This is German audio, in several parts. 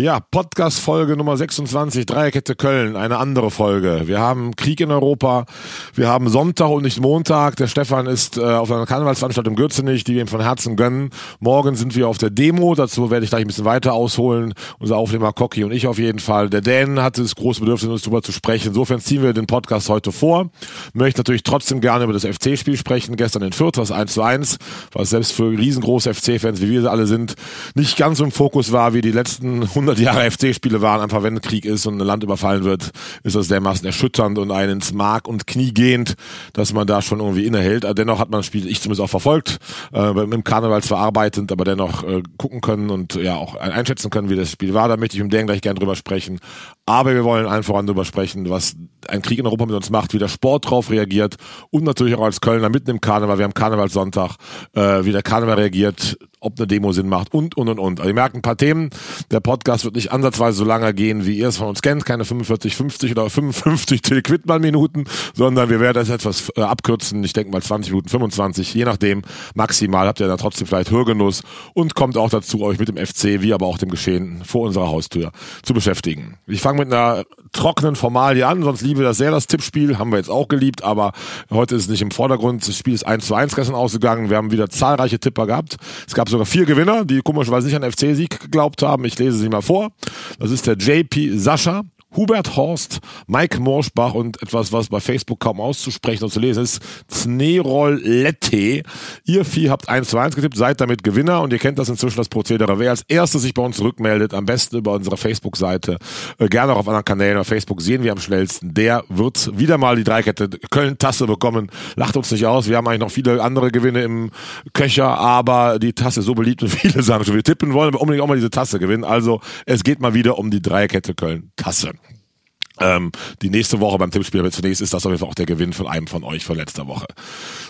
Ja, Podcast-Folge Nummer 26, Dreierkette Köln, eine andere Folge. Wir haben Krieg in Europa, wir haben Sonntag und nicht Montag. Der Stefan ist äh, auf einer Karnevalsveranstaltung in Gürzenich, die wir ihm von Herzen gönnen. Morgen sind wir auf der Demo, dazu werde ich gleich ein bisschen weiter ausholen. Unser Aufnehmer Cocky und ich auf jeden Fall. Der Dan hatte das große Bedürfnis, uns darüber zu sprechen. Insofern ziehen wir den Podcast heute vor. Möchte natürlich trotzdem gerne über das FC-Spiel sprechen. Gestern in Fürth, das 1 zu 1, was selbst für riesengroße FC-Fans, wie wir alle sind, nicht ganz so im Fokus war wie die letzten 100 100 Jahre FC-Spiele waren, einfach wenn Krieg ist und ein Land überfallen wird, ist das dermaßen erschütternd und einen ins Mark und Knie gehend, dass man da schon irgendwie innehält. Dennoch hat man das Spiel, ich zumindest auch verfolgt, äh, im Karnevals verarbeitend, aber dennoch äh, gucken können und ja auch einschätzen können, wie das Spiel war. Da möchte ich mit Dan gleich gerne drüber sprechen. Aber wir wollen allen voran drüber sprechen, was ein Krieg in Europa mit uns macht, wie der Sport drauf reagiert und natürlich auch als Kölner mitten im Karneval, wir haben Karnevalssonntag, äh, wie der Karneval reagiert, ob eine Demo Sinn macht und, und, und, und. Also ihr merkt ein paar Themen. Der Podcast wird nicht ansatzweise so lange gehen, wie ihr es von uns kennt. Keine 45, 50 oder 55 Till Quidman Minuten, sondern wir werden das etwas äh, abkürzen. Ich denke mal 20 Minuten, 25, je nachdem. Maximal habt ihr da trotzdem vielleicht Hörgenuss und kommt auch dazu, euch mit dem FC, wie aber auch dem Geschehen vor unserer Haustür zu beschäftigen. Ich fange mit einer trockenen Formalie an, sonst liebe das sehr, das Tippspiel. Haben wir jetzt auch geliebt, aber heute ist es nicht im Vordergrund. Das Spiel ist 1 zu 1 gestern ausgegangen. Wir haben wieder zahlreiche Tipper gehabt. Es gab sogar vier Gewinner, die komischerweise nicht an FC-Sieg geglaubt haben. Ich lese sie mal vor. Das ist der JP Sascha, Hubert Horst, Mike Morschbach und etwas, was bei Facebook kaum auszusprechen und zu lesen ist, Znerolette. Ihr vier habt 1 zu 1 getippt, seid damit Gewinner und ihr kennt das inzwischen das Prozedere. Wer als erstes sich bei uns zurückmeldet, am besten über unsere Facebook-Seite, äh, gerne auch auf anderen Kanälen, auf Facebook sehen wir am schnellsten, der wird wieder mal die Dreikette Köln-Tasse bekommen. Lacht uns nicht aus, wir haben eigentlich noch viele andere Gewinne im Köcher, aber die Tasse ist so beliebt und viele sagen schon, wir tippen wollen, aber unbedingt auch mal diese Tasse gewinnen. Also es geht mal wieder um die Dreikette Köln-Tasse. Ähm, die nächste Woche beim Tippspiel, aber zunächst ist das auf jeden Fall auch der Gewinn von einem von euch von letzter Woche.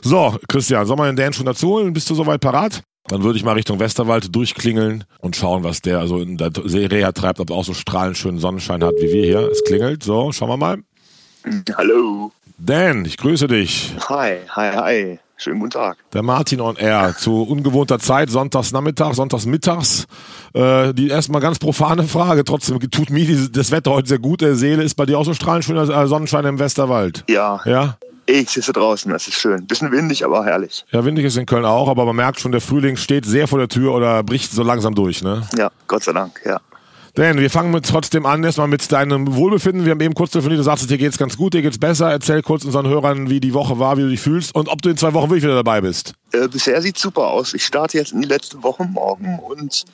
So, Christian, soll man den Dan schon dazu holen? Bist du soweit parat? Dann würde ich mal Richtung Westerwald durchklingeln und schauen, was der also in der Serie treibt, ob er auch so strahlend schönen Sonnenschein hat wie wir hier. Es klingelt. So, schauen wir mal. Hallo. Dan, ich grüße dich. Hi, hi, hi. Schönen guten Tag. Der Martin on Air zu ungewohnter Zeit, sonntags Nachmittag, sonntags mittags. Äh, die erstmal ganz profane Frage, trotzdem tut mir das Wetter heute sehr gut. Der Seele ist bei dir auch so strahlend schöner äh, Sonnenschein im Westerwald. Ja. Ja? Ich sitze draußen, das ist schön. Bisschen windig, aber herrlich. Ja, windig ist in Köln auch, aber man merkt schon, der Frühling steht sehr vor der Tür oder bricht so langsam durch, ne? Ja, Gott sei Dank, ja. Dan, wir fangen mit, trotzdem an, erstmal mit deinem Wohlbefinden. Wir haben eben kurz telefoniert, du sagst, dir geht's ganz gut, dir geht's besser. Erzähl kurz unseren Hörern, wie die Woche war, wie du dich fühlst und ob du in zwei Wochen wirklich wieder dabei bist. Äh, bisher sieht super aus. Ich starte jetzt in die letzte Woche morgen und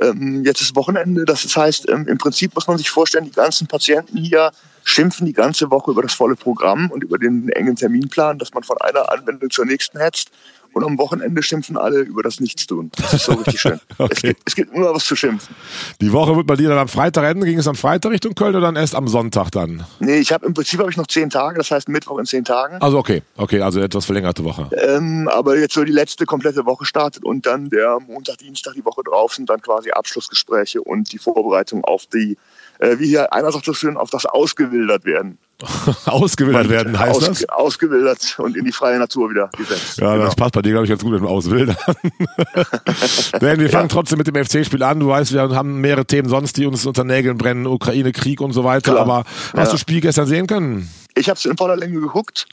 ähm, jetzt ist Wochenende. Das heißt, ähm, im Prinzip muss man sich vorstellen, die ganzen Patienten hier schimpfen die ganze Woche über das volle Programm und über den engen Terminplan, dass man von einer Anwendung zur nächsten hetzt. Und am Wochenende schimpfen alle über das Nichtstun. Das ist so richtig schön. okay. es, gibt, es gibt immer was zu schimpfen. Die Woche wird bei dir dann am Freitag enden. Ging es am Freitag Richtung Köln oder dann erst am Sonntag dann? Nee, ich habe im Prinzip habe ich noch zehn Tage, das heißt Mittwoch in zehn Tagen. Also okay, okay, also etwas verlängerte Woche. Ähm, aber jetzt so die letzte komplette Woche startet und dann der Montag, Dienstag, die Woche drauf sind dann quasi Abschlussgespräche und die Vorbereitung auf die, äh, wie hier einer sagt so schön, auf das Ausgewildert werden. ausgewildert werden heißt Aus, das? Ausgewildert und in die freie Natur wieder gesetzt. Ja, genau. das passt bei dir, glaube ich, ganz gut mit dem Auswildern. Denn wir fangen ja. trotzdem mit dem FC-Spiel an. Du weißt, wir haben mehrere Themen sonst, die uns unter Nägeln brennen, Ukraine, Krieg und so weiter. Klar. Aber hast ja. du das Spiel gestern sehen können? Ich habe es in voller Länge geguckt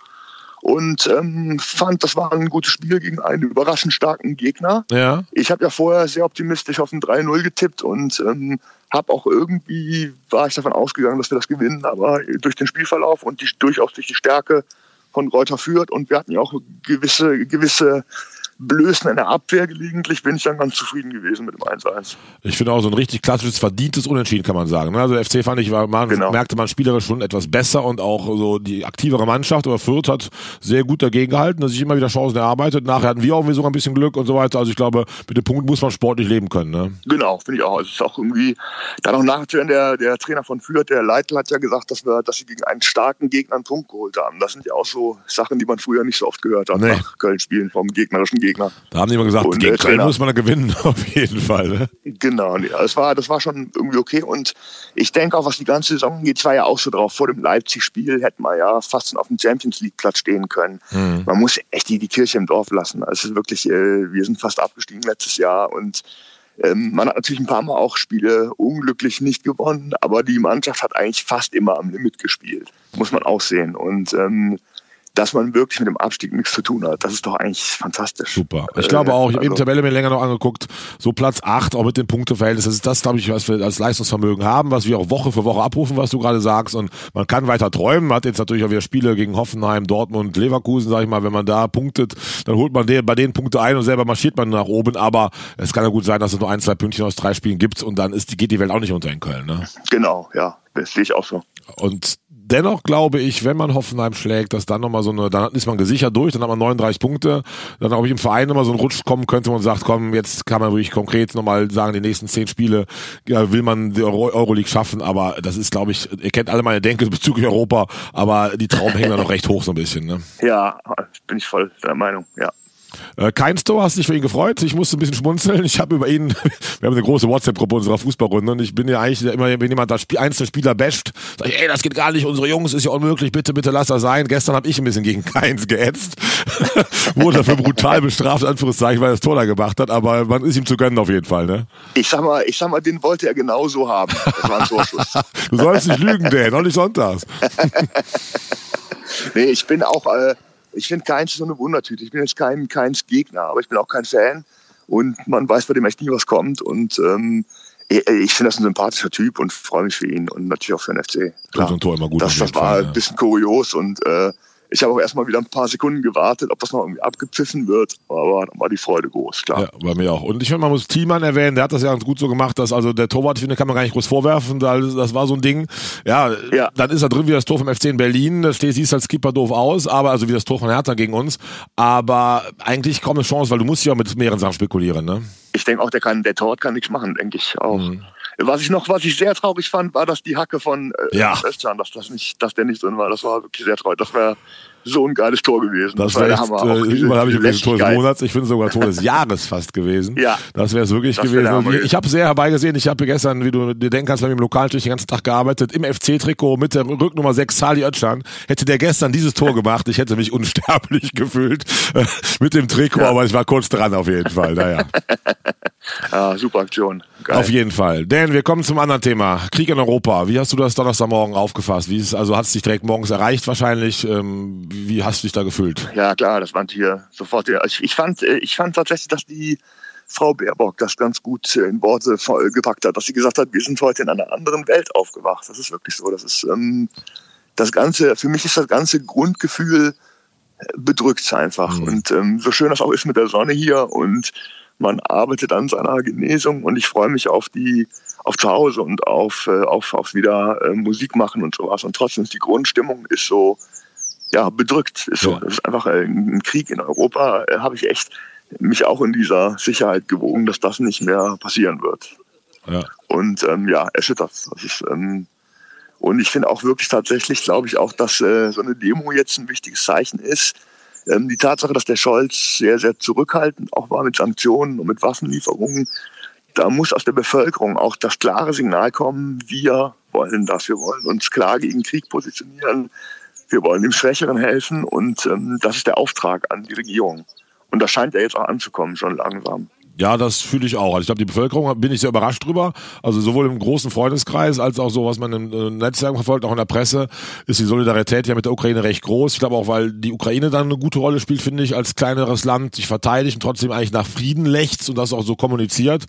und ähm, fand, das war ein gutes Spiel gegen einen überraschend starken Gegner. Ja. Ich habe ja vorher sehr optimistisch auf ein 3-0 getippt und ähm, habe auch irgendwie, war ich davon ausgegangen, dass wir das gewinnen, aber durch den Spielverlauf und die, durchaus durch die Stärke von Reuter führt und wir hatten ja auch gewisse, gewisse Blößen in der Abwehr gelegentlich, bin ich dann ganz zufrieden gewesen mit dem 1-1. Ich finde auch so ein richtig klassisches, verdientes Unentschieden, kann man sagen. Also der FC fand ich, war, man genau. merkte man spielerisch schon etwas besser und auch so die aktivere Mannschaft, aber Fürth hat sehr gut dagegen gehalten, dass sich immer wieder Chancen erarbeitet. Nachher hatten wir auch sogar ein bisschen Glück und so weiter. Also ich glaube, mit dem Punkt muss man sportlich leben können. Ne? Genau, finde ich auch. Es ist auch irgendwie, da noch nachzuhören, der, der Trainer von Fürth, der Leitl, hat ja gesagt, dass wir, dass sie gegen einen starken Gegner einen Punkt geholt haben. Das sind ja auch so Sachen, die man früher nicht so oft gehört hat, nee. nach Köln spielen vom gegnerischen Gegner. Da haben die immer gesagt, und gegen Köln muss man gewinnen, auf jeden Fall. Ne? Genau, das war, das war schon irgendwie okay. Und ich denke auch, was die ganze Saison geht, war ja auch so drauf. Vor dem Leipzig-Spiel hätten wir ja fast auf dem Champions League-Platz stehen können. Hm. Man muss echt die, die Kirche im Dorf lassen. Also es ist wirklich, äh, wir sind fast abgestiegen letztes Jahr und ähm, man hat natürlich ein paar Mal auch Spiele unglücklich nicht gewonnen, aber die Mannschaft hat eigentlich fast immer am Limit gespielt, muss man auch sehen. Und ähm, dass man wirklich mit dem Abstieg nichts zu tun hat. Das ist doch eigentlich fantastisch. Super. Ich glaube auch, ich habe also, eben die Tabelle mir länger noch angeguckt, so Platz 8, auch mit dem Punkteverhältnis, das ist das, glaube ich, was wir als Leistungsvermögen haben, was wir auch Woche für Woche abrufen, was du gerade sagst und man kann weiter träumen, man hat jetzt natürlich auch wieder Spiele gegen Hoffenheim, Dortmund, Leverkusen, sag ich mal, wenn man da punktet, dann holt man den, bei den Punkte ein und selber marschiert man nach oben, aber es kann ja gut sein, dass es nur ein, zwei Pünktchen aus drei Spielen gibt und dann ist geht die Welt auch nicht unter in Köln. Ne? Genau, ja, das sehe ich auch so. Und dennoch glaube ich, wenn man Hoffenheim schlägt, dass dann nochmal so eine, dann ist man gesichert durch, dann hat man 39 Punkte, dann glaube ich im Verein nochmal so ein Rutsch kommen könnte und sagt, komm, jetzt kann man wirklich konkret nochmal sagen, die nächsten zehn Spiele ja, will man die Euro Euroleague schaffen, aber das ist, glaube ich, ihr kennt alle meine Denke bezüglich Europa, aber die Trauben hängen da noch recht hoch so ein bisschen. Ne? Ja, bin ich voll der Meinung, ja. Äh, kein Store, hast dich für ihn gefreut? Ich musste ein bisschen schmunzeln. Ich habe über ihn, wir haben eine große WhatsApp-Gruppe unserer Fußballrunde und ich bin ja eigentlich immer, wenn jemand da einzelne Spieler basht, sag ich, ey, das geht gar nicht, unsere Jungs ist ja unmöglich, bitte, bitte lass das sein. Gestern habe ich ein bisschen gegen Keins geätzt, wurde dafür brutal bestraft, Anführungszeichen, weil er das Tor da gemacht hat, aber man ist ihm zu gönnen auf jeden Fall, ne? Ich sag mal, ich sag mal, den wollte er genauso haben. Das war ein Torschuss. du sollst nicht lügen, Dan, noch nicht sonntags. nee, ich bin auch, äh, ich finde Keins so eine Wundertüte. Ich bin jetzt kein Keins Gegner, aber ich bin auch kein Fan. Und man weiß bei dem echt nie, was kommt. Und ähm, ich finde das ein sympathischer Typ und freue mich für ihn und natürlich auch für den FC. Klar, so ein Tor immer gut das, das war ein bisschen kurios und äh, ich habe auch erstmal wieder ein paar Sekunden gewartet, ob das noch irgendwie abgepfiffen wird, aber dann war die Freude groß, klar. Ja, bei mir auch. Und ich finde, man muss Thiemann erwähnen, der hat das ja ganz gut so gemacht, dass also der Torwart, ich finde, kann man gar nicht groß vorwerfen, das war so ein Ding. Ja, ja. dann ist er drin wie das Tor vom FC in Berlin, da steht, siehst als Skipper doof aus, aber also wie das Tor von Hertha gegen uns, aber eigentlich kaum eine Chance, weil du musst ja mit mehreren Sachen spekulieren, ne? Ich denke auch, der kann, der Torwart kann nichts machen, denke ich auch. Mhm. Was ich noch, was ich sehr traurig fand, war, dass die Hacke von äh, ja. Özcan, dass das nicht, dass der nicht drin war. Das war wirklich sehr traurig. Das wäre so ein geiles Tor gewesen. Das, das echt, Hammer. Äh, überall habe ich gelesen, Tor des Monats. Ich finde sogar Tor des Jahres fast gewesen. Ja. Das wäre es wirklich das gewesen. Ich, ich habe sehr herbeigesehen. Ich habe gestern, wie du dir denken kannst, bei mir im Lokal natürlich den ganzen Tag gearbeitet. Im FC-Trikot mit der Rücknummer 6 Sali Özcan. Hätte der gestern dieses Tor gemacht, ich hätte mich unsterblich gefühlt äh, mit dem Trikot, ja. aber ich war kurz dran auf jeden Fall. Naja. ja, super Aktion. Geil. Auf jeden Fall. Dan, wir kommen zum anderen Thema. Krieg in Europa. Wie hast du das Donnerstagmorgen aufgefasst? Wie ist, also hat es dich direkt morgens erreicht wahrscheinlich? Ähm, wie hast du dich da gefühlt? Ja, klar, das fand hier sofort. Ich, ich, fand, äh, ich fand tatsächlich, dass die Frau Baerbock das ganz gut in Worte gepackt hat, dass sie gesagt hat, wir sind heute in einer anderen Welt aufgewacht. Das ist wirklich so. Das ist ähm, das Ganze, für mich ist das ganze Grundgefühl äh, bedrückt einfach. Mhm. Und ähm, so schön das auch ist mit der Sonne hier und man arbeitet an seiner Genesung und ich freue mich auf die auf zu Hause und auf äh, auf, auf wieder äh, Musik machen und sowas. Und trotzdem ist die Grundstimmung ist so ja bedrückt. Ist so ja. das ist einfach ein Krieg in Europa. Äh, habe ich echt mich auch in dieser Sicherheit gewogen dass das nicht mehr passieren wird. Ja. und ähm, ja erschüttert. Das ist ähm, und ich finde auch wirklich tatsächlich glaube ich auch dass äh, so eine Demo jetzt ein wichtiges Zeichen ist ähm, die Tatsache, dass der Scholz sehr, sehr zurückhaltend auch war mit Sanktionen und mit Waffenlieferungen, da muss aus der Bevölkerung auch das klare Signal kommen, wir wollen das, wir wollen uns klar gegen Krieg positionieren, wir wollen dem Schwächeren helfen und ähm, das ist der Auftrag an die Regierung. Und das scheint ja jetzt auch anzukommen, schon langsam. Ja, das fühle ich auch. Also ich glaube, die Bevölkerung bin ich sehr überrascht drüber. Also sowohl im großen Freundeskreis als auch so, was man im äh, Netzwerk verfolgt, auch in der Presse, ist die Solidarität ja mit der Ukraine recht groß. Ich glaube auch, weil die Ukraine dann eine gute Rolle spielt, finde ich, als kleineres Land sich verteidigt und trotzdem eigentlich nach Frieden lechzt und das auch so kommuniziert.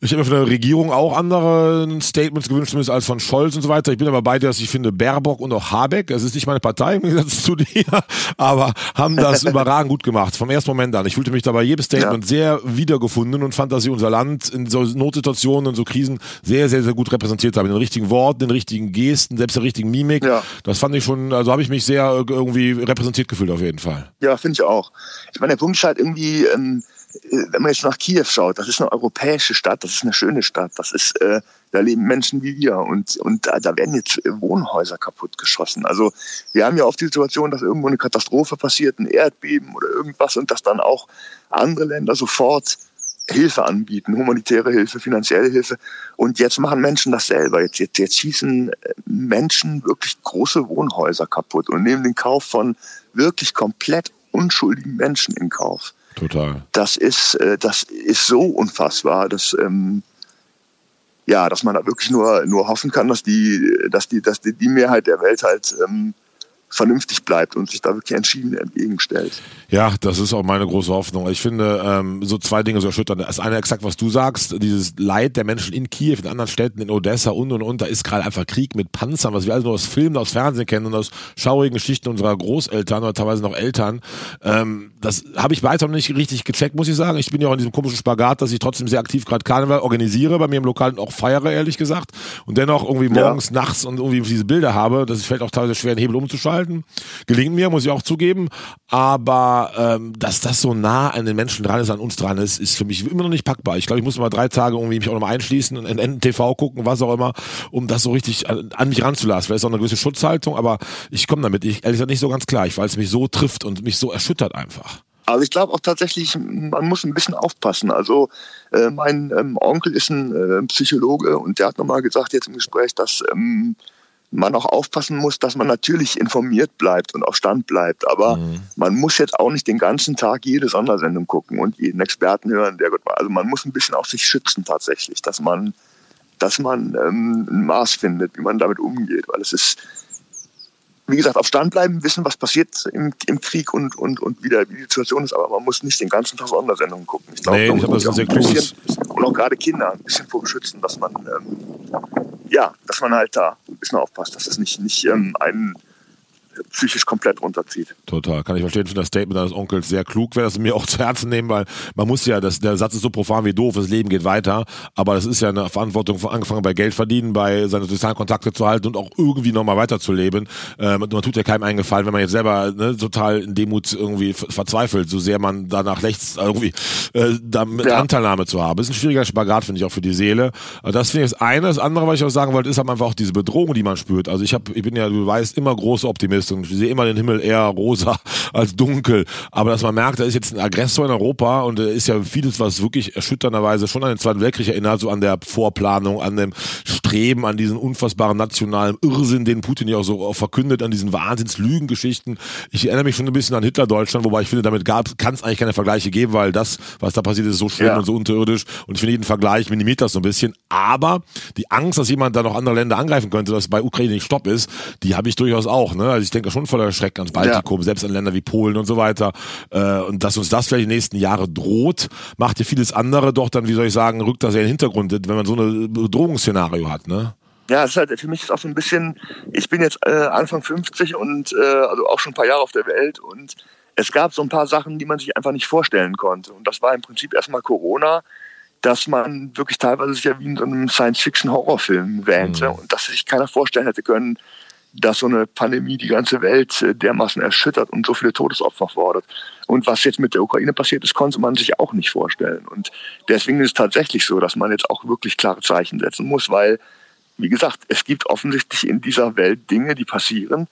Ich habe mir von der Regierung auch andere Statements gewünscht, zumindest als von Scholz und so weiter. Ich bin aber bei dir, dass ich finde, Baerbock und auch Habeck, es ist nicht meine Partei im Gegensatz zu dir, aber haben das überragend gut gemacht. Vom ersten Moment an. Ich fühlte mich dabei jedes Statement ja. sehr wiedergefunden gefunden und fand, dass sie unser Land in so Notsituationen und so Krisen sehr, sehr, sehr gut repräsentiert haben. In den richtigen Worten, in den richtigen Gesten, selbst der richtigen Mimik. Ja. Das fand ich schon, also habe ich mich sehr irgendwie repräsentiert gefühlt auf jeden Fall. Ja, finde ich auch. Ich meine, der Punkt ist halt irgendwie, ähm, äh, wenn man jetzt nach Kiew schaut, das ist eine europäische Stadt, das ist eine schöne Stadt, das ist, äh, da leben Menschen wie wir und, und da, da werden jetzt Wohnhäuser kaputt geschossen. Also wir haben ja oft die Situation, dass irgendwo eine Katastrophe passiert, ein Erdbeben oder irgendwas und dass dann auch andere Länder sofort Hilfe anbieten, humanitäre Hilfe, finanzielle Hilfe. Und jetzt machen Menschen das selber. Jetzt, jetzt, jetzt schießen äh, Menschen wirklich große Wohnhäuser kaputt und nehmen den Kauf von wirklich komplett unschuldigen Menschen in Kauf. Total. Das ist, äh, das ist so unfassbar, dass, ähm, ja, dass man da wirklich nur, nur hoffen kann, dass die, dass die, dass die, die Mehrheit der Welt halt ähm, vernünftig bleibt und sich da wirklich entschieden entgegenstellt. Ja, das ist auch meine große Hoffnung. Ich finde, ähm, so zwei Dinge so erschüttern. Das eine exakt, was du sagst, dieses Leid der Menschen in Kiew, in anderen Städten, in Odessa und und und, da ist gerade einfach Krieg mit Panzern, was wir also nur aus Filmen, aus Fernsehen kennen und aus schaurigen Geschichten unserer Großeltern oder teilweise noch Eltern. Ähm, das habe ich weiter noch nicht richtig gecheckt, muss ich sagen. Ich bin ja auch in diesem komischen Spagat, dass ich trotzdem sehr aktiv gerade Karneval organisiere, bei mir im Lokal und auch feiere, ehrlich gesagt. Und dennoch irgendwie morgens, ja. nachts und irgendwie diese Bilder habe, das vielleicht auch teilweise schwer, den Hebel umzuschalten halten. Gelingt mir, muss ich auch zugeben. Aber ähm, dass das so nah an den Menschen dran ist, an uns dran ist, ist für mich immer noch nicht packbar. Ich glaube, ich muss mal drei Tage irgendwie mich auch nochmal einschließen und in NTV gucken, was auch immer, um das so richtig an, an mich ranzulassen. Vielleicht ist auch eine gewisse Schutzhaltung, aber ich komme damit, ich, ehrlich gesagt, nicht so ganz klar, weil es mich so trifft und mich so erschüttert einfach. Also ich glaube auch tatsächlich, man muss ein bisschen aufpassen. Also äh, mein ähm, Onkel ist ein äh, Psychologe und der hat nochmal gesagt jetzt im Gespräch, dass ähm, man auch aufpassen muss, dass man natürlich informiert bleibt und auf Stand bleibt. Aber mhm. man muss jetzt auch nicht den ganzen Tag jede Sondersendung gucken und jeden Experten hören, der Gott. Also man muss ein bisschen auch sich schützen tatsächlich, dass man, dass man ähm, ein Maß findet, wie man damit umgeht. Weil es ist, wie gesagt, auf Stand bleiben, wissen, was passiert im, im Krieg und, und, und wie, der, wie die Situation ist, aber man muss nicht den ganzen Tag Sondersendungen gucken. Ich glaube, nee, muss man sich auch ein bisschen, und auch gerade Kinder ein bisschen vorbeschützen, dass man, ähm, ja, dass man halt da ein bisschen aufpasst, dass es nicht, nicht ähm, einen psychisch komplett runterzieht. Total, kann ich verstehen. Ich finde das Statement deines Onkels sehr klug, werde das mir auch zu Herzen nehmen, weil man muss ja, das, der Satz ist so profan wie doof, das Leben geht weiter, aber das ist ja eine Verantwortung, von angefangen bei Geld verdienen, bei seine sozialen Kontakte zu halten und auch irgendwie nochmal weiterzuleben. Ähm, man tut ja keinem eingefallen, wenn man jetzt selber ne, total in Demut irgendwie verzweifelt, so sehr man danach rechts irgendwie äh, damit ja. Anteilnahme zu haben. Das ist ein schwieriger Spagat, finde ich, auch für die Seele. Das finde ich das eine. Das andere, was ich auch sagen wollte, ist halt einfach auch diese Bedrohung, die man spürt. Also ich habe, ich bin ja, du weißt, immer große Optimist und ich sehe immer den Himmel eher rosa als dunkel. Aber dass man merkt, da ist jetzt ein Aggressor in Europa und da ist ja vieles, was wirklich erschütternderweise schon an den Zweiten Weltkrieg erinnert, so an der Vorplanung, an dem Streben, an diesen unfassbaren nationalen Irrsinn, den Putin ja auch so verkündet, an diesen Wahnsinnslügengeschichten. Ich erinnere mich schon ein bisschen an Hitler-Deutschland, wobei ich finde, damit kann es eigentlich keine Vergleiche geben, weil das, was da passiert ist, so schlimm ja. und so unterirdisch. Und ich finde, jeden Vergleich minimiert das so ein bisschen. Aber die Angst, dass jemand da noch andere Länder angreifen könnte, dass bei Ukraine nicht Stopp ist, die habe ich durchaus auch. Ne? Also ich denke schon voller Schreck ans Baltikum, ja. selbst an Länder wie Polen und so weiter. Äh, und dass uns das vielleicht die nächsten Jahre droht, macht ja vieles andere doch dann, wie soll ich sagen, rückt das ja in den Hintergrund, wenn man so ein Bedrohungsszenario hat, ne? Ja, es ist halt für mich ist auch so ein bisschen, ich bin jetzt äh, Anfang 50 und äh, also auch schon ein paar Jahre auf der Welt und es gab so ein paar Sachen, die man sich einfach nicht vorstellen konnte. Und das war im Prinzip erstmal Corona, dass man wirklich teilweise sich ja wie in so einem Science-Fiction-Horrorfilm wähnte mhm. und dass sich keiner vorstellen hätte können, dass so eine Pandemie die ganze Welt äh, dermaßen erschüttert und so viele Todesopfer fordert. Und was jetzt mit der Ukraine passiert ist, konnte man sich auch nicht vorstellen. Und deswegen ist es tatsächlich so, dass man jetzt auch wirklich klare Zeichen setzen muss, weil, wie gesagt, es gibt offensichtlich in dieser Welt Dinge, die passieren,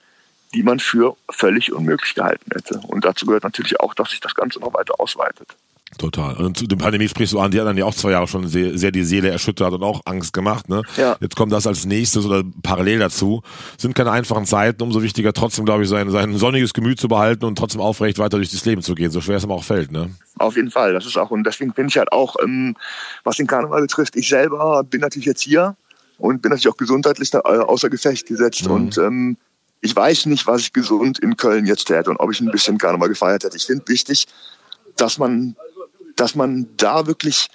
die man für völlig unmöglich gehalten hätte. Und dazu gehört natürlich auch, dass sich das Ganze noch weiter ausweitet. Total. Und zu der Pandemie sprichst du an, die hat dann ja auch zwei Jahre schon sehr, sehr die Seele erschüttert und auch Angst gemacht. Ne? Ja. Jetzt kommt das als nächstes oder parallel dazu. Sind keine einfachen Zeiten, umso wichtiger trotzdem, glaube ich, sein, sein sonniges Gemüt zu behalten und trotzdem aufrecht weiter durch das Leben zu gehen, so schwer es immer auch fällt. Ne? Auf jeden Fall. Das ist auch, und deswegen bin ich halt auch, ähm, was den Karneval betrifft, ich selber bin natürlich jetzt hier und bin natürlich auch gesundheitlich äh, außer Gefecht gesetzt mhm. und ähm, ich weiß nicht, was ich gesund in Köln jetzt täte und ob ich ein bisschen Karneval gefeiert hätte. Ich finde wichtig, dass man dass man da wirklich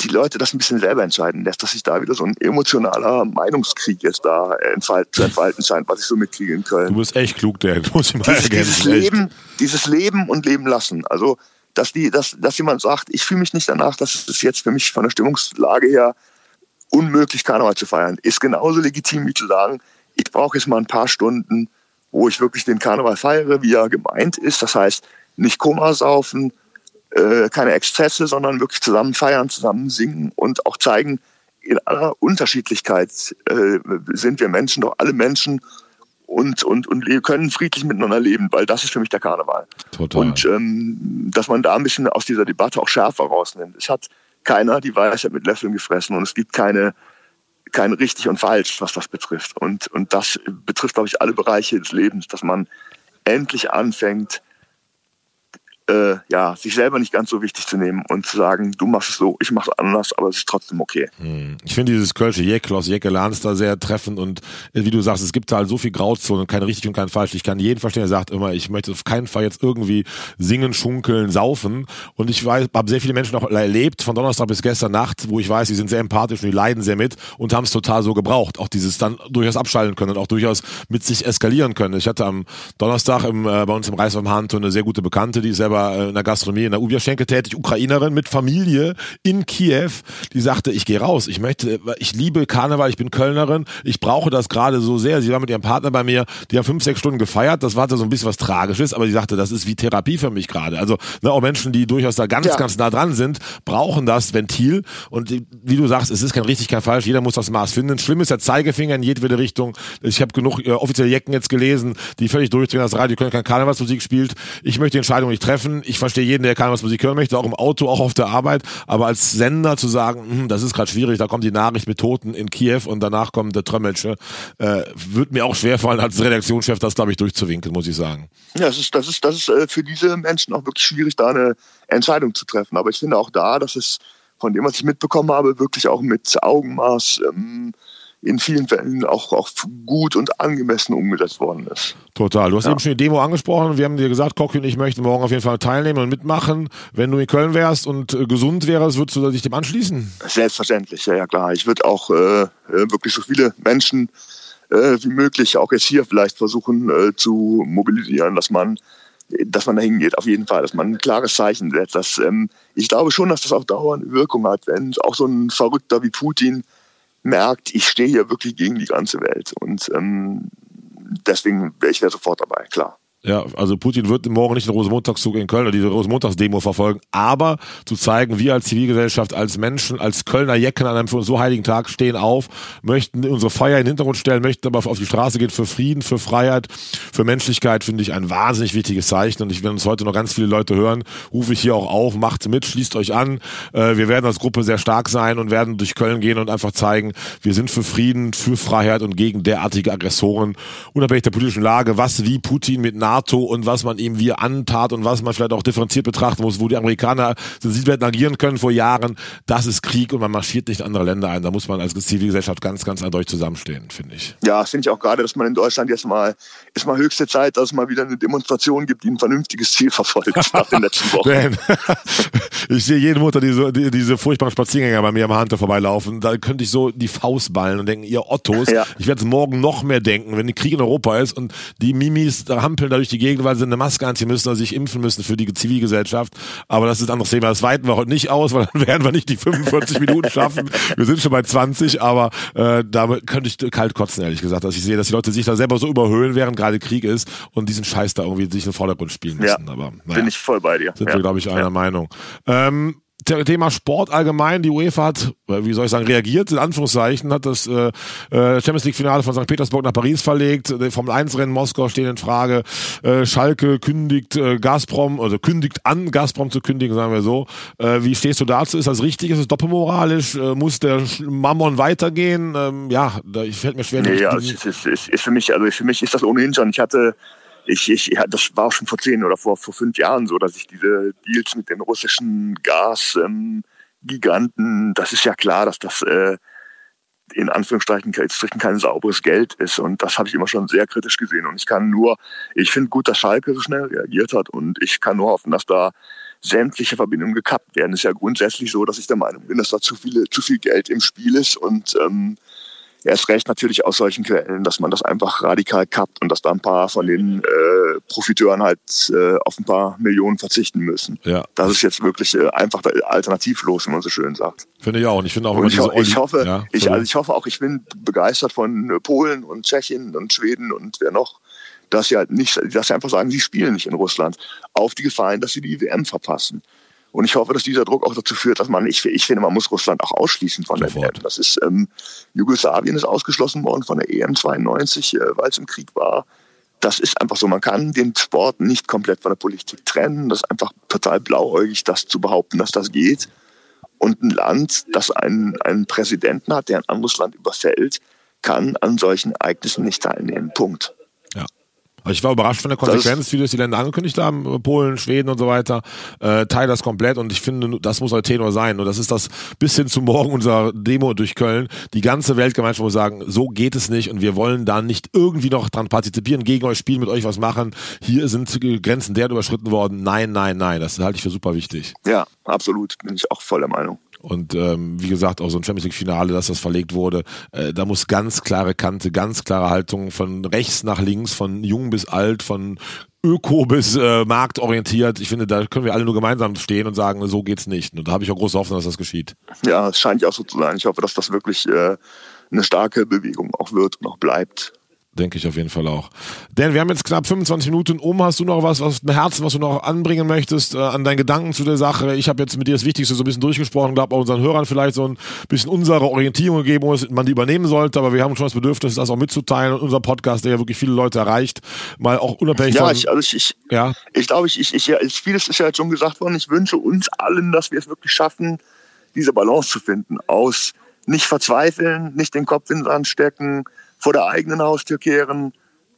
die Leute das ein bisschen selber entscheiden lässt, dass sich da wieder so ein emotionaler Meinungskrieg jetzt da entfalten, zu entfalten scheint, was ich so mitkriege in Köln. Du bist echt klug, der muss ich mal dieses, dieses Leben, dieses Leben und Leben lassen. Also, dass die, dass, dass jemand sagt, ich fühle mich nicht danach, dass es jetzt für mich von der Stimmungslage her unmöglich Karneval zu feiern, ist genauso legitim wie zu sagen, ich brauche jetzt mal ein paar Stunden, wo ich wirklich den Karneval feiere, wie er gemeint ist. Das heißt, nicht Koma saufen, äh, keine Exzesse, sondern wirklich zusammen feiern, zusammen singen und auch zeigen, in aller Unterschiedlichkeit äh, sind wir Menschen doch alle Menschen und, und, und wir können friedlich miteinander leben, weil das ist für mich der Karneval. Total. Und ähm, dass man da ein bisschen aus dieser Debatte auch schärfer rausnimmt. Es hat keiner die Weisheit mit Löffeln gefressen und es gibt keine, kein richtig und falsch, was das betrifft. Und, und das betrifft, glaube ich, alle Bereiche des Lebens, dass man endlich anfängt, äh, ja, sich selber nicht ganz so wichtig zu nehmen und zu sagen, du machst es so, ich mache es anders, aber es ist trotzdem okay. Hm. Ich finde dieses Kölsche Jekyll aus Jeckelans da sehr treffend und äh, wie du sagst, es gibt halt so viel Grauzonen, kein richtig und kein falsch. Ich kann jeden verstehen, der sagt immer, ich möchte auf keinen Fall jetzt irgendwie singen, schunkeln, saufen und ich weiß, habe sehr viele Menschen auch erlebt, von Donnerstag bis gestern Nacht, wo ich weiß, die sind sehr empathisch und die leiden sehr mit und haben es total so gebraucht. Auch dieses dann durchaus abschalten können und auch durchaus mit sich eskalieren können. Ich hatte am Donnerstag im, äh, bei uns im Reis am Hand eine sehr gute Bekannte, die ist selber äh, in der Gastronomie in der Ubierschenke tätig, Ukrainerin mit Familie in Kiew, die sagte, ich gehe raus, ich möchte, ich liebe Karneval, ich bin Kölnerin, ich brauche das gerade so sehr. Sie war mit ihrem Partner bei mir, die haben fünf, sechs Stunden gefeiert, das war so ein bisschen was Tragisches, aber sie sagte, das ist wie Therapie für mich gerade. Also ne, auch Menschen, die durchaus da ganz, ja. ganz nah dran sind, brauchen das Ventil und wie du sagst, es ist kein richtig, kein falsch, jeder muss das Maß finden. Schlimm ist der Zeigefinger in jedwede Richtung. Ich habe genug äh, offizielle Jecken jetzt gelesen, die völlig durchdrehen, das Radio Köln keine Karnevalsmusik spielt. Ich möchte die Entscheidung nicht treffen. Ich verstehe jeden, der Karnevalsmusik hören möchte, auch im Auto, auch auf der Arbeit. Aber als Sender zu sagen, hm, das ist gerade schwierig, da kommt die Nachricht mit Toten in Kiew und danach kommt der Trömmelsche, äh, wird mir auch schwerfallen, als Redaktionschef das, glaube ich, durchzuwinkeln, muss ich sagen. Ja, das ist, das ist, das ist äh, für diese Menschen auch wirklich schwierig, da eine Entscheidung zu treffen. Aber ich finde auch da, dass es von dem, was ich mitbekommen habe, wirklich auch mit Augenmaß ähm, in vielen Fällen auch, auch gut und angemessen umgesetzt worden ist. Total. Du hast ja. eben schon die Demo angesprochen. Wir haben dir gesagt, Cocky und ich möchten morgen auf jeden Fall teilnehmen und mitmachen. Wenn du in Köln wärst und äh, gesund wärst, würdest du dich dem anschließen? Selbstverständlich, ja, ja klar. Ich würde auch äh, äh, wirklich so viele Menschen äh, wie möglich auch jetzt hier vielleicht versuchen äh, zu mobilisieren, dass man dass man da hingeht, auf jeden Fall, dass man ein klares Zeichen setzt. Dass, ähm, ich glaube schon, dass das auch dauernd Wirkung hat, wenn auch so ein Verrückter wie Putin merkt, ich stehe hier wirklich gegen die ganze Welt. Und ähm, deswegen wäre ich da sofort dabei, klar. Ja, also Putin wird morgen nicht den Rosenmontagszug in Köln oder diese Rosenmontagsdemo verfolgen, aber zu zeigen, wir als Zivilgesellschaft, als Menschen, als Kölner Jecken an einem für uns so heiligen Tag stehen auf, möchten unsere Feier in den Hintergrund stellen, möchten aber auf die Straße gehen für Frieden, für Freiheit, für Menschlichkeit, finde ich ein wahnsinnig wichtiges Zeichen. Und ich, wenn uns heute noch ganz viele Leute hören, rufe ich hier auch auf, macht mit, schließt euch an. Äh, wir werden als Gruppe sehr stark sein und werden durch Köln gehen und einfach zeigen, wir sind für Frieden, für Freiheit und gegen derartige Aggressoren, unabhängig der politischen Lage, was wie Putin mit NATO und was man ihm wie antat und was man vielleicht auch differenziert betrachten muss, wo die Amerikaner sensibel agieren können vor Jahren, das ist Krieg und man marschiert nicht andere Länder ein. Da muss man als Zivilgesellschaft ganz, ganz eindeutig zusammenstehen, finde ich. Ja, finde ich auch gerade, dass man in Deutschland jetzt mal, ist mal höchste Zeit, dass es mal wieder eine Demonstration gibt, die ein vernünftiges Ziel verfolgt nach den letzten Wochen. ich sehe jede Mutter diese, die, diese furchtbaren Spaziergänger bei mir am Hunter vorbeilaufen. Da könnte ich so die Faust ballen und denken, ihr Ottos, ja. ich werde es morgen noch mehr denken, wenn der Krieg in Europa ist und die Mimis da hampeln da durch die Gegend weil sie eine Maske anziehen müssen oder sich impfen müssen für die Zivilgesellschaft. Aber das ist ein anderes Thema. Das weiten wir heute nicht aus, weil dann werden wir nicht die 45 Minuten schaffen. Wir sind schon bei 20, aber äh, damit könnte ich kalt kotzen, ehrlich gesagt, dass ich sehe, dass die Leute sich da selber so überhöhen, während gerade Krieg ist und diesen Scheiß da irgendwie sich in den Vordergrund spielen müssen. Ja, aber naja, bin ich voll bei dir. Sind ja. wir, glaube ich, einer ja. Meinung. Ähm, Thema Sport allgemein. Die UEFA hat, äh, wie soll ich sagen, reagiert, in Anführungszeichen, hat das äh, äh Champions League Finale von St. Petersburg nach Paris verlegt. Vom 1 Rennen Moskau stehen in Frage. Äh, Schalke kündigt äh, Gazprom, also kündigt an, Gazprom zu kündigen, sagen wir so. Äh, wie stehst du dazu? Ist das richtig? Ist es doppelmoralisch? Äh, muss der Mammon weitergehen? Ähm, ja, da fällt mir schwer. Nee, ja, es ist, ist, ist für mich, also für mich ist das ohnehin schon. Ich hatte ich, ich, ja, das war schon vor zehn oder vor, vor fünf Jahren so, dass ich diese Deals mit den russischen Gasgiganten, ähm, das ist ja klar, dass das äh, in Anführungsstrichen kein sauberes Geld ist. Und das habe ich immer schon sehr kritisch gesehen. Und ich kann nur, ich finde gut, dass Schalke so schnell reagiert hat. Und ich kann nur hoffen, dass da sämtliche Verbindungen gekappt werden. Es ist ja grundsätzlich so, dass ich der Meinung bin, dass da zu, viele, zu viel Geld im Spiel ist. Und ähm, Erst recht natürlich aus solchen Quellen, dass man das einfach radikal kappt und dass da ein paar von den äh, Profiteuren halt äh, auf ein paar Millionen verzichten müssen. Ja. Das ist jetzt wirklich äh, einfach alternativlos, wie man so schön sagt. Finde ich auch. Und ich finde auch, ich, ho ich hoffe, ja, ich, also ich hoffe auch, ich bin begeistert von äh, Polen und Tschechien und Schweden und wer noch, dass sie halt nicht, dass sie einfach sagen, sie spielen nicht in Russland auf die Gefahr hin, dass sie die WM verpassen. Und ich hoffe, dass dieser Druck auch dazu führt, dass man, ich, ich finde, man muss Russland auch ausschließen von der WM. Das ist, ähm, Jugoslawien ist ausgeschlossen worden von der EM 92, äh, weil es im Krieg war. Das ist einfach so. Man kann den Sport nicht komplett von der Politik trennen. Das ist einfach total blauäugig, das zu behaupten, dass das geht. Und ein Land, das einen, einen Präsidenten hat, der ein anderes Land überfällt, kann an solchen Ereignissen nicht teilnehmen. Punkt. Also ich war überrascht von der Konsequenz, wie das die Länder angekündigt haben, Polen, Schweden und so weiter. Äh, teil das komplett und ich finde, das muss euer Tenor sein. Und das ist das bis hin zu morgen unserer Demo durch Köln. Die ganze Weltgemeinschaft muss sagen, so geht es nicht und wir wollen da nicht irgendwie noch dran partizipieren, gegen euch spielen, mit euch was machen. Hier sind Grenzen der überschritten worden. Nein, nein, nein. Das halte ich für super wichtig. Ja, absolut. Bin ich auch voll der Meinung. Und ähm, wie gesagt, auch so ein Champions League-Finale, dass das verlegt wurde, äh, da muss ganz klare Kante, ganz klare Haltung von rechts nach links, von jung bis alt, von öko bis äh, marktorientiert. Ich finde, da können wir alle nur gemeinsam stehen und sagen, so geht's nicht. Und da habe ich auch große Hoffnung, dass das geschieht. Ja, es scheint ja auch so zu sein. Ich hoffe, dass das wirklich äh, eine starke Bewegung auch wird und auch bleibt. Denke ich auf jeden Fall auch. Denn wir haben jetzt knapp 25 Minuten um. Hast du noch was, was im Herzen, was du noch anbringen möchtest, äh, an deinen Gedanken zu der Sache? Ich habe jetzt mit dir das Wichtigste so ein bisschen durchgesprochen, glaube auch unseren Hörern vielleicht so ein bisschen unsere Orientierung gegeben, wo man die übernehmen sollte. Aber wir haben schon das Bedürfnis, das auch mitzuteilen. Und unser Podcast, der ja wirklich viele Leute erreicht, mal auch unabhängig ja, von... Ich, also ich, ich, ja, ich glaube, ich, ich, ich, ja, vieles ist ja jetzt schon gesagt worden. Ich wünsche uns allen, dass wir es wirklich schaffen, diese Balance zu finden aus nicht verzweifeln, nicht den Kopf in den Sand stecken, vor der eigenen Haustür kehren,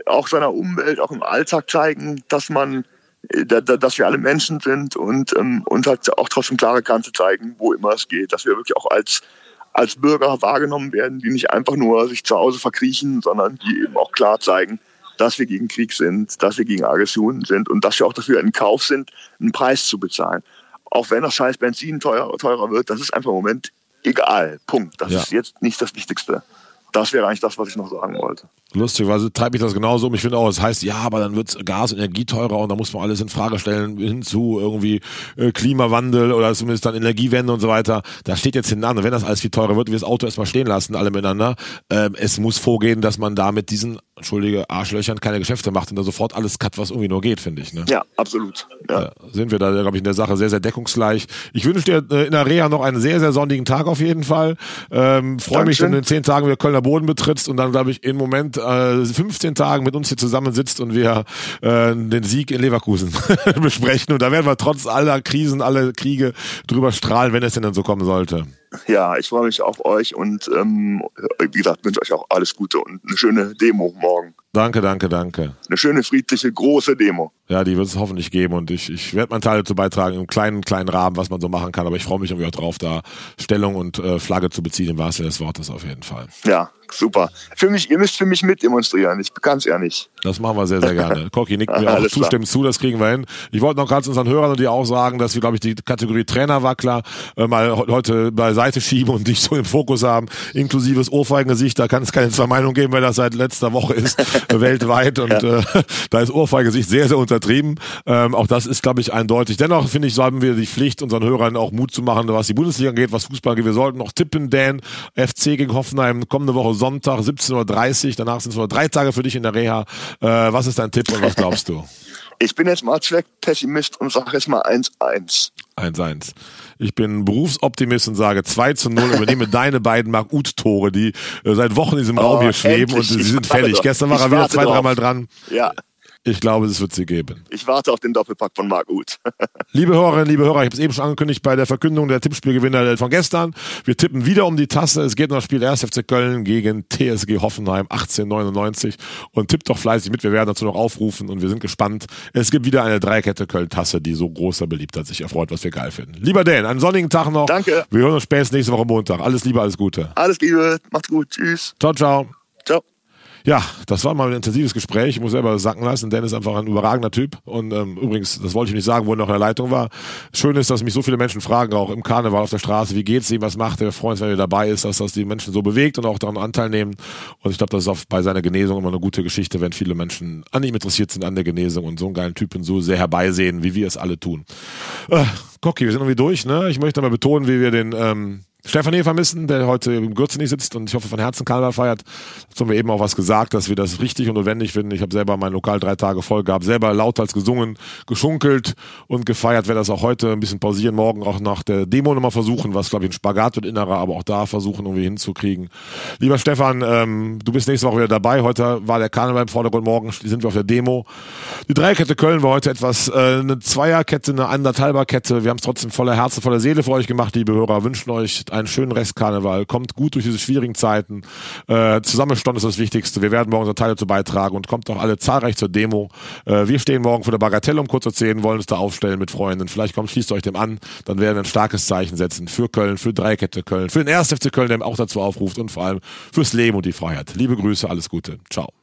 auch seiner Umwelt, auch im Alltag zeigen, dass man, äh, dass wir alle Menschen sind und, ähm, und halt auch trotzdem klare Kante zeigen, wo immer es geht, dass wir wirklich auch als, als Bürger wahrgenommen werden, die nicht einfach nur sich zu Hause verkriechen, sondern die eben auch klar zeigen, dass wir gegen Krieg sind, dass wir gegen Aggressionen sind und dass wir auch dafür in Kauf sind, einen Preis zu bezahlen. Auch wenn das scheiß Benzin teurer, teurer wird, das ist einfach im Moment egal. Punkt. Das ja. ist jetzt nicht das Wichtigste das wäre eigentlich das, was ich noch sagen wollte. Lustigerweise treibe ich das genauso um. Ich finde auch, es heißt, ja, aber dann wird Gas und Energie teurer und da muss man alles in Frage stellen hinzu irgendwie äh, Klimawandel oder zumindest dann Energiewende und so weiter. Da steht jetzt hinten an. Und wenn das alles viel teurer wird, wir das Auto erstmal stehen lassen, alle miteinander. Ähm, es muss vorgehen, dass man da mit diesen, entschuldige, Arschlöchern keine Geschäfte macht und da sofort alles cut, was irgendwie nur geht, finde ich. Ne? Ja, absolut. Ja. Ja, sind wir da, glaube ich, in der Sache sehr, sehr deckungsgleich. Ich wünsche dir äh, in der Reha noch einen sehr, sehr sonnigen Tag auf jeden Fall. Ähm, Freue mich, wenn in zehn Tagen wieder Kölner Boden betrittst und dann, glaube ich, im Moment äh, 15 Tagen mit uns hier zusammensitzt und wir äh, den Sieg in Leverkusen besprechen. Und da werden wir trotz aller Krisen, aller Kriege drüber strahlen, wenn es denn dann so kommen sollte. Ja, ich freue mich auf euch und ähm, wie gesagt, wünsche euch auch alles Gute und eine schöne Demo morgen. Danke, danke, danke. Eine schöne, friedliche, große Demo. Ja, die wird es hoffentlich geben und ich, ich werde meinen Teil dazu beitragen, im kleinen, kleinen Rahmen, was man so machen kann. Aber ich freue mich irgendwie auch drauf, da Stellung und äh, Flagge zu beziehen, im wahrsten Sinne des Wortes auf jeden Fall. Ja, super. Für mich, ihr müsst für mich mit demonstrieren. Ich kann es ehrlich. Das machen wir sehr, sehr gerne. Cocky nickt mir auch zustimmend zu, das kriegen wir hin. Ich wollte noch gerade unseren Hörern und dir auch sagen, dass wir, glaube ich, die Kategorie Trainerwackler äh, mal heute beiseite schieben und dich so im Fokus haben, inklusive das Ohrfeigengesicht. Da kann es keine zwei Meinungen geben, weil das seit letzter Woche ist, weltweit. Und ja. äh, da ist Ohrfeigengesicht sehr, sehr untertrieben. Ähm, auch das ist, glaube ich, eindeutig. Dennoch, finde ich, so haben wir die Pflicht, unseren Hörern auch Mut zu machen, was die Bundesliga angeht, was Fußball angeht. Wir sollten noch tippen, Dan, FC gegen Hoffenheim, kommende Woche Sonntag, 17.30 Uhr. Danach sind es nur drei Tage für dich in der Reha. Äh, was ist dein Tipp und was glaubst du? Ich bin jetzt mal Pessimist und sage jetzt mal 1-1. 1-1. Ich bin Berufsoptimist und sage 2 zu 0 und übernehme deine beiden Mark-Ut-Tore, die äh, seit Wochen in diesem Raum oh, hier schweben endlich. und sie sind fertig. Gestern war er wieder zwei, dreimal dran. Ja. Ich glaube, es wird sie geben. Ich warte auf den Doppelpack von Marc Uth. liebe Hörerinnen, liebe Hörer, ich habe es eben schon angekündigt bei der Verkündung der Tippspielgewinner von gestern. Wir tippen wieder um die Tasse. Es geht um das Spiel 1. FC Köln gegen TSG Hoffenheim 1899 und tippt doch fleißig mit. Wir werden dazu noch aufrufen und wir sind gespannt. Es gibt wieder eine Dreikette Köln-Tasse, die so großer Beliebtheit sich erfreut, was wir geil finden. Lieber Dan, einen sonnigen Tag noch. Danke. Wir hören uns spätestens nächste Woche Montag. Alles Liebe, alles Gute. Alles Liebe, macht's gut. Tschüss. Ciao, ciao. Ja, das war mal ein intensives Gespräch. Ich muss selber sacken lassen. Dennis ist einfach ein überragender Typ. Und ähm, übrigens, das wollte ich nicht sagen, wo er noch in der Leitung war. Schön ist, dass mich so viele Menschen fragen, auch im Karneval auf der Straße, wie geht's ihm, was macht er? Wir freuen uns, wenn er dabei ist, dass das die Menschen so bewegt und auch daran Anteil nehmen. Und ich glaube, das ist auch bei seiner Genesung immer eine gute Geschichte, wenn viele Menschen an ihm interessiert sind, an der Genesung und so einen geilen Typen so sehr herbeisehen, wie wir es alle tun. Äh, Cocky, wir sind irgendwie durch, ne? Ich möchte mal betonen, wie wir den ähm, Stefan hier vermissen, der heute im Gürzenich sitzt und ich hoffe von Herzen Karneval feiert. Dazu haben wir eben auch was gesagt, dass wir das richtig und notwendig finden. Ich habe selber mein Lokal drei Tage voll gehabt, selber lauthals gesungen, geschunkelt und gefeiert. Werde das auch heute ein bisschen pausieren, morgen auch nach der Demo nochmal versuchen, was glaube ich ein Spagat wird innerer, aber auch da versuchen irgendwie hinzukriegen. Lieber Stefan, ähm, du bist nächste Woche wieder dabei. Heute war der Karneval im Vordergrund, morgen sind wir auf der Demo. Die Dreierkette Köln war heute etwas äh, eine Zweierkette, eine anderthalberkette. Wir haben es trotzdem voller Herzen, voller Seele für euch gemacht, liebe Hörer. Wünschen euch einen schönen Restkarneval, kommt gut durch diese schwierigen Zeiten. Äh, Zusammenstand ist das Wichtigste. Wir werden morgen unsere Teil dazu beitragen und kommt auch alle zahlreich zur Demo. Äh, wir stehen morgen vor der Bagatelle um kurz zu zehn, wollen uns da aufstellen mit Freunden. Vielleicht kommt, schließt euch dem an, dann werden wir ein starkes Zeichen setzen für Köln, für Dreikette Köln, für den 1. FC Köln, der auch dazu aufruft und vor allem fürs Leben und die Freiheit. Liebe Grüße, alles Gute. Ciao.